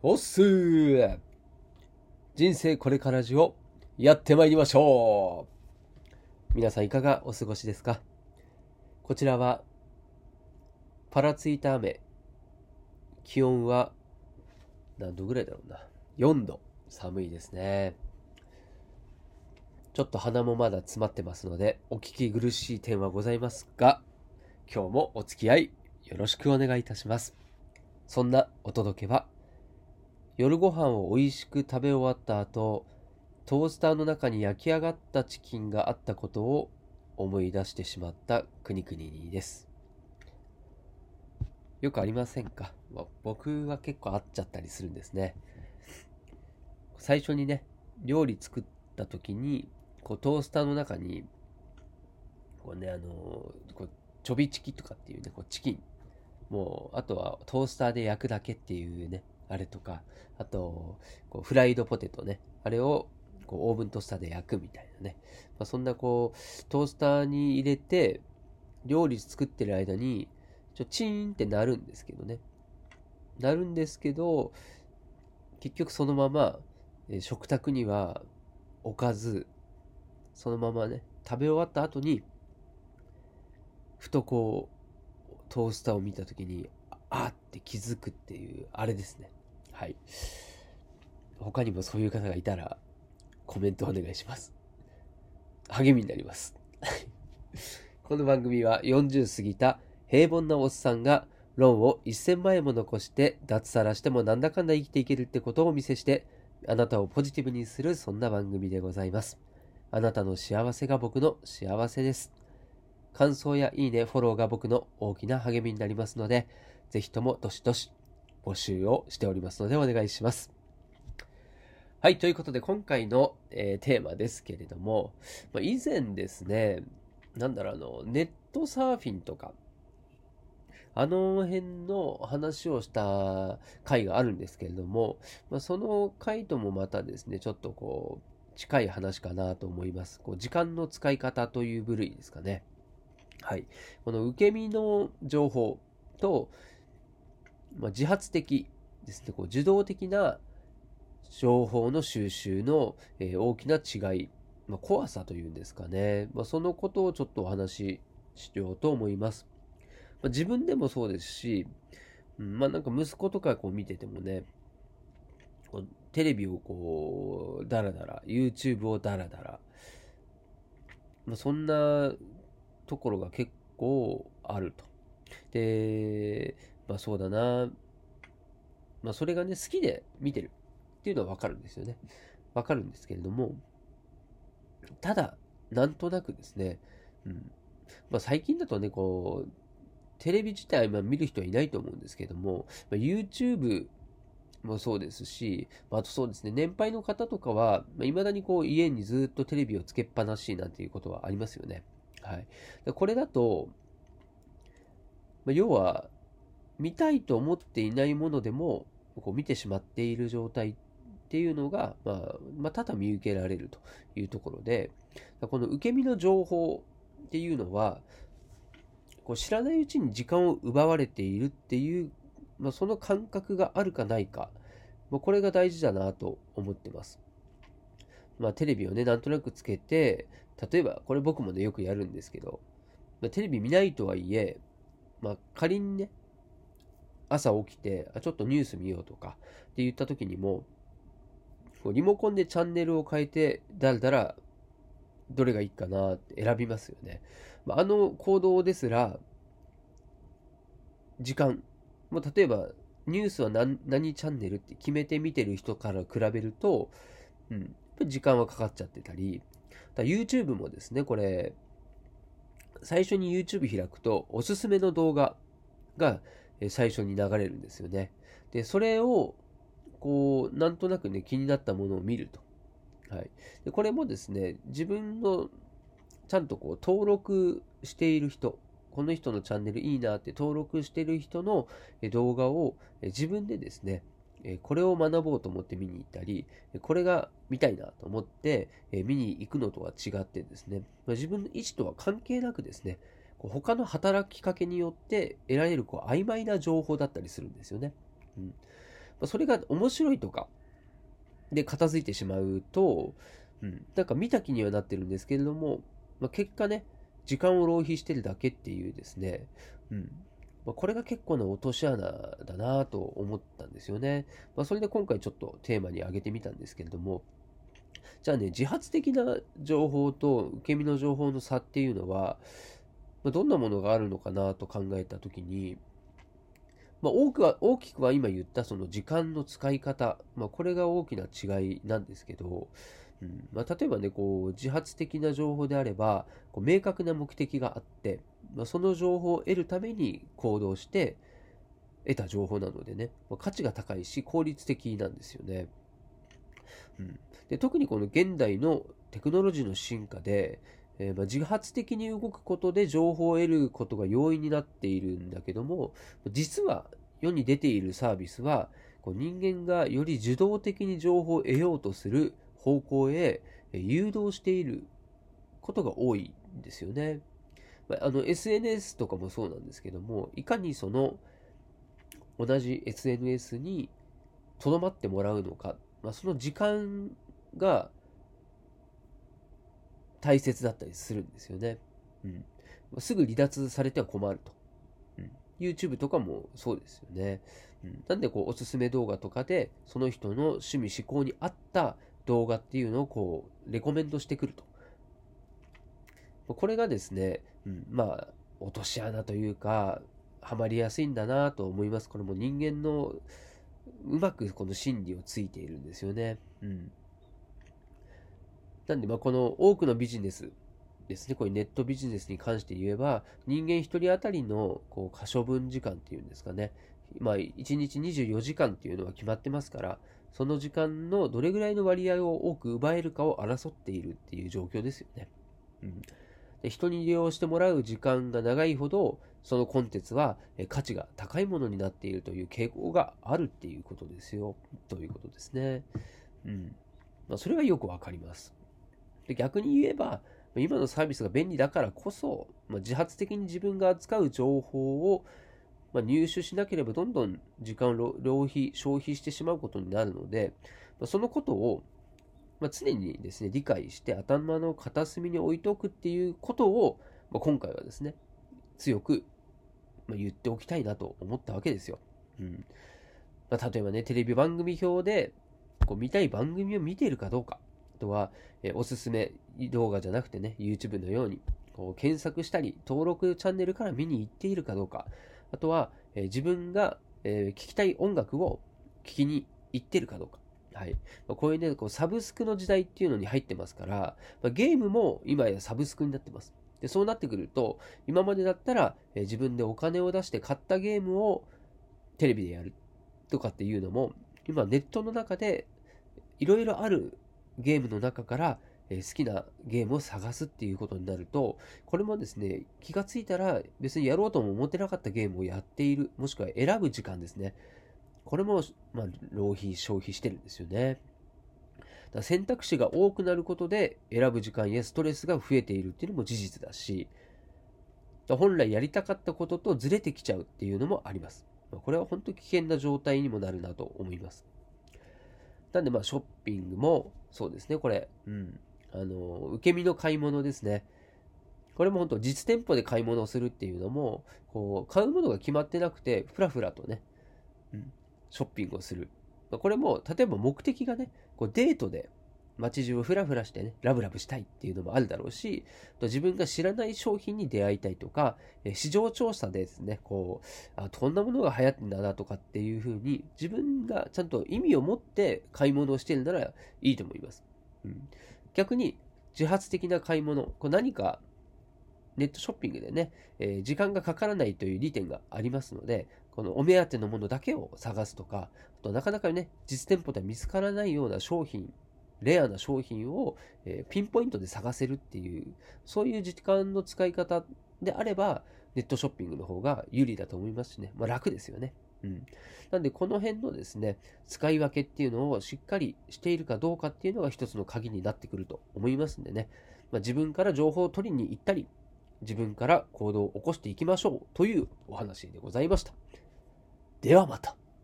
おっすー。人生これからじをやってまいりましょう。皆さんいかがお過ごしですか？こちらはパラついた雨。気温は何度ぐらいだろうな。4度。寒いですね。ちょっと鼻もまだ詰まってますのでお聞き苦しい点はございますが今日もお付き合いよろしくお願いいたします。そんなお届けは夜ご飯を美味しく食べ終わった後トースターの中に焼き上がったチキンがあったことを思い出してしまったくにくにです。よくありませんか、まあ、僕は結構あっちゃったりするんですね。最初にね料理作った時にこうトースターの中にこうねあのこうちょびチキとかっていうねこうチキン。もうあとはトースターで焼くだけっていうねあれとかあとこうフライドポテトね。あれをこうオーブントースターで焼くみたいなね、まあ、そんなこうトースターに入れて料理作ってる間にちょチーンってなるんですけどね。なるんですけど結局そのまま、え食卓には置かずそのままね食べ終わった後にふとこうトースターを見た時にあって気づくっていうあれですね。はい。他にもそういう方がいたらコメントお願いします。励みになります。この番組は40過ぎた平凡なおっさんがローンを1000万円も残して脱サラしてもなんだかんだ生きていけるってことをお見せしてあなたをポジティブにするそんな番組でございます。あなたの幸せが僕の幸せです。感想やいいね、フォローが僕の大きな励みになりますので、ぜひともどしどし募集をしておりますのでお願いします。はい、ということで今回の、えー、テーマですけれども、まあ、以前ですね、なんだろう、あの、ネットサーフィンとか、あの辺の話をした回があるんですけれども、まあ、その回ともまたですね、ちょっとこう、近い話かなと思います。こう時間の使い方という部類ですかね。はい。この受け身の情報と、まあ、自発的ですね、こう受動的な情報の収集の、えー、大きな違い、まあ、怖さというんですかね、まあ、そのことをちょっとお話ししようと思います。まあ、自分でもそうですし、うん、まあなんか息子とかこう見ててもね、こうテレビをこう、ダラダラ、YouTube をダラダラ、まあ、そんなところが結構あると。で、まあそうだな。まあそれがね、好きで見てるっていうのはわかるんですよね。わかるんですけれども、ただ、なんとなくですね、うん。まあ最近だとね、こう、テレビ自体、まあ、見る人はいないと思うんですけども、まあ、YouTube もそうですし、まあとそうですね、年配の方とかは、まあ、未だにこう家にずっとテレビをつけっぱなしなんていうことはありますよね。はい。これだと、まあ要は、見たいと思っていないものでも、こう見てしまっている状態っていうのが、まあ、まあ、ただ見受けられるというところで、この受け身の情報っていうのは、こう知らないうちに時間を奪われているっていう、まあ、その感覚があるかないか、まあ、これが大事だなと思ってます。まあ、テレビをね、なんとなくつけて、例えば、これ僕もね、よくやるんですけど、まあ、テレビ見ないとはいえ、まあ、仮にね、朝起きて、あ、ちょっとニュース見ようとかって言った時にも、こうリモコンでチャンネルを変えて、だらだら、どれがいいかなって選びますよね。あ、の行動ですら、時間、も例えば、ニュースは何何チャンネルって決めて見てる人から比べると、うん、時間はかかっちゃってたり、YouTube もですね、これ、最初に YouTube 開くと、おすすめの動画が最初に流れるんですよね。で、それを、こう、なんとなくね、気になったものを見ると。はい。で、これもですね、自分の、ちゃんとこう、登録している人、この人のチャンネルいいなって登録している人の動画を自分でですね、これを学ぼうと思って見に行ったり、これが見たいなと思って見に行くのとは違ってですね、自分の意思とは関係なくですね、他の働きかけによって得られるこう曖昧な情報だったりするんですよね。うん。まあ、それが面白いとか、で片付いてしまうと、うん、なんか見た気にはなってるんですけれども、まあ、結果ね、時間を浪費してるだけっていうですね、うん。まあ、これが結構な落とし穴だなと思ったんですよね。まあ、それで今回ちょっとテーマに挙げてみたんですけれども、じゃあね、自発的な情報と受け身の情報の差っていうのは、まあ、どんなものがあるのかなと考えたときに、まあ、多くは、大きくは今言ったその時間の使い方、まあ、これが大きな違いなんですけど、うんまあ、例えばね、こう、自発的な情報であれば、こう明確な目的があって、まあ、その情報を得るために行動して、得た情報なのでね、まあ、価値が高いし、効率的なんですよね。うん、で特にこの現代のテクノロジーの進化で、えー、まあ、自発的に動くことで情報を得ることが容易になっているんだけども、実は世に出ているサービスは、こう人間がより受動的に情報を得ようとする方向へ誘導していることが多いんですよね。まあ、あの SNS とかもそうなんですけども、いかにその同じ SNS にとどまってもらうのか、まあ、その時間が大切だったりするんですよね。うん。すぐ離脱されては困ると。うん。YouTube とかもそうですよね。うん。なんでこう、おすすめ動画とかで、その人の趣味思考に合った動画っていうのをこう、レコメンドしてくると。これがですね、うん、まあ、落とし穴というか、ハマりやすいんだなと思います。これも人間のうまくこの心理をついているんですよね。うん。なんで、まあ、この多くのビジネスですね、こういうネットビジネスに関して言えば、人間1人当たりのこう可処分時間っていうんですかね、まあ、1日24時間っていうのは決まってますから、その時間のどれぐらいの割合を多く奪えるかを争っているっていう状況ですよね。うん、で人に利用してもらう時間が長いほど、そのコンテンツは価値が高いものになっているという傾向があるっていうことですよ。ということですね。うん。まあ、それはよくわかります。で逆に言えば、今のサービスが便利だからこそ、まあ、自発的に自分が扱う情報を、まあ、入手しなければどんどん時間を浪費、消費してしまうことになるので、まあ、そのことを、ま常にですね、理解して頭の片隅に置いておくっていうことを、ま今回はですね、強く、ま言っておきたいなと思ったわけですよ。うんま例えばね、テレビ番組表で、こう見たい番組を見ているかどうか。あとは、えおすすめ動画じゃなくてね、YouTube のように、こう検索したり、登録チャンネルから見に行っているかどうか。あとは、え自分が、え聞きたい音楽を聞きに行ってるかどうか。はい。まこういうね、こうサブスクの時代っていうのに入ってますから、まゲームも今やサブスクになってます。で、そうなってくると、今までだったら、え自分でお金を出して買ったゲームをテレビでやるとかっていうのも、今ネットの中でいろいろあるゲームの中から、え好きなゲームを探すっていうことになると、これもですね、気がついたら別にやろうとも思ってなかったゲームをやっている、もしくは選ぶ時間ですね。これも、まあ、浪費、消費してるんですよね。だ選択肢が多くなることで選ぶ時間やストレスが増えているっていうのも事実だし、本来やりたかったこととずれてきちゃうっていうのもあります。これは本当に危険な状態にもなるなと思います。なんでまあショッピングもそうですね、これ。うん。あの、受け身の買い物ですね。これも本当実店舗で買い物をするっていうのも、こう、買うものが決まってなくて、ふらふらとね、うん、ショッピングをする。これも、例えば目的がね、こうデートで街中をふらふらしてね、ラブラブしたいっていうのもあるだろうし、自分が知らない商品に出会いたいとか、市場調査でですね、こう、あ、こんなものが流行ってんだなとかっていうふうに、自分がちゃんと意味を持って買い物をしてるならいいと思います。うん、逆に、自発的な買い物、こう何かネットショッピングでね、えー、時間がかからないという利点がありますので、このお目当てのものだけを探すとか、あとなかなかね、実店舗では見つからないような商品レアな商品を、えピンポイントで探せるっていう、そういう時間の使い方であれば、ネットショッピングの方が有利だと思いますしね。まあ、楽ですよね。うん。なんで、この辺のですね、使い分けっていうのをしっかりしているかどうかっていうのが一つの鍵になってくると思いますんでね。まあ、自分から情報を取りに行ったり、自分から行動を起こしていきましょうというお話でございました。ではまた。